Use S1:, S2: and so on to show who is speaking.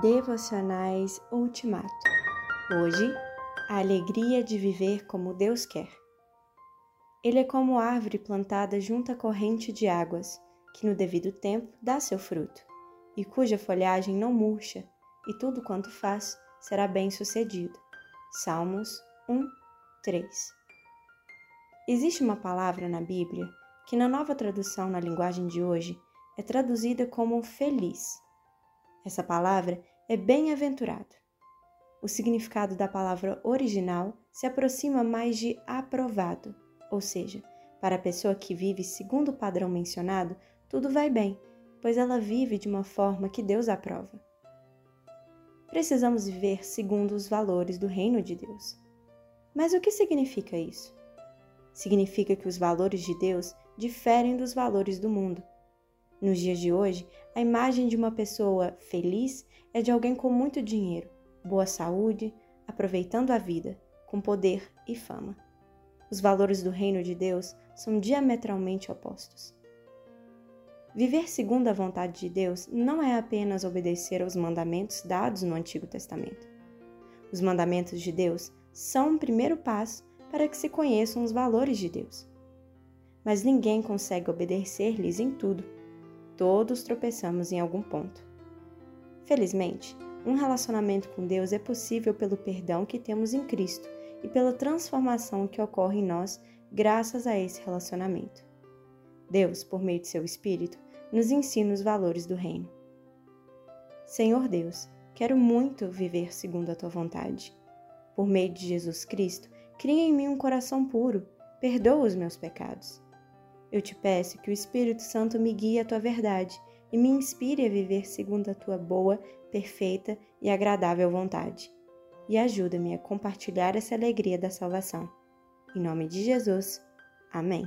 S1: Devocionais Ultimato. Hoje, a alegria de viver como Deus quer. Ele é como árvore plantada junto à corrente de águas, que no devido tempo dá seu fruto, e cuja folhagem não murcha, e tudo quanto faz será bem sucedido. Salmos 1, 3. Existe uma palavra na Bíblia que, na nova tradução na linguagem de hoje, é traduzida como feliz. Essa palavra é bem-aventurado. O significado da palavra original se aproxima mais de aprovado, ou seja, para a pessoa que vive segundo o padrão mencionado, tudo vai bem, pois ela vive de uma forma que Deus aprova. Precisamos viver segundo os valores do reino de Deus. Mas o que significa isso? Significa que os valores de Deus diferem dos valores do mundo. Nos dias de hoje, a imagem de uma pessoa feliz é de alguém com muito dinheiro, boa saúde, aproveitando a vida, com poder e fama. Os valores do reino de Deus são diametralmente opostos. Viver segundo a vontade de Deus não é apenas obedecer aos mandamentos dados no Antigo Testamento. Os mandamentos de Deus são um primeiro passo para que se conheçam os valores de Deus. Mas ninguém consegue obedecer-lhes em tudo Todos tropeçamos em algum ponto. Felizmente, um relacionamento com Deus é possível pelo perdão que temos em Cristo e pela transformação que ocorre em nós graças a esse relacionamento. Deus, por meio de seu Espírito, nos ensina os valores do Reino. Senhor Deus, quero muito viver segundo a tua vontade. Por meio de Jesus Cristo, cria em mim um coração puro, perdoa os meus pecados. Eu te peço que o Espírito Santo me guie à tua verdade e me inspire a viver segundo a tua boa, perfeita e agradável vontade. E ajuda-me a compartilhar essa alegria da salvação. Em nome de Jesus. Amém.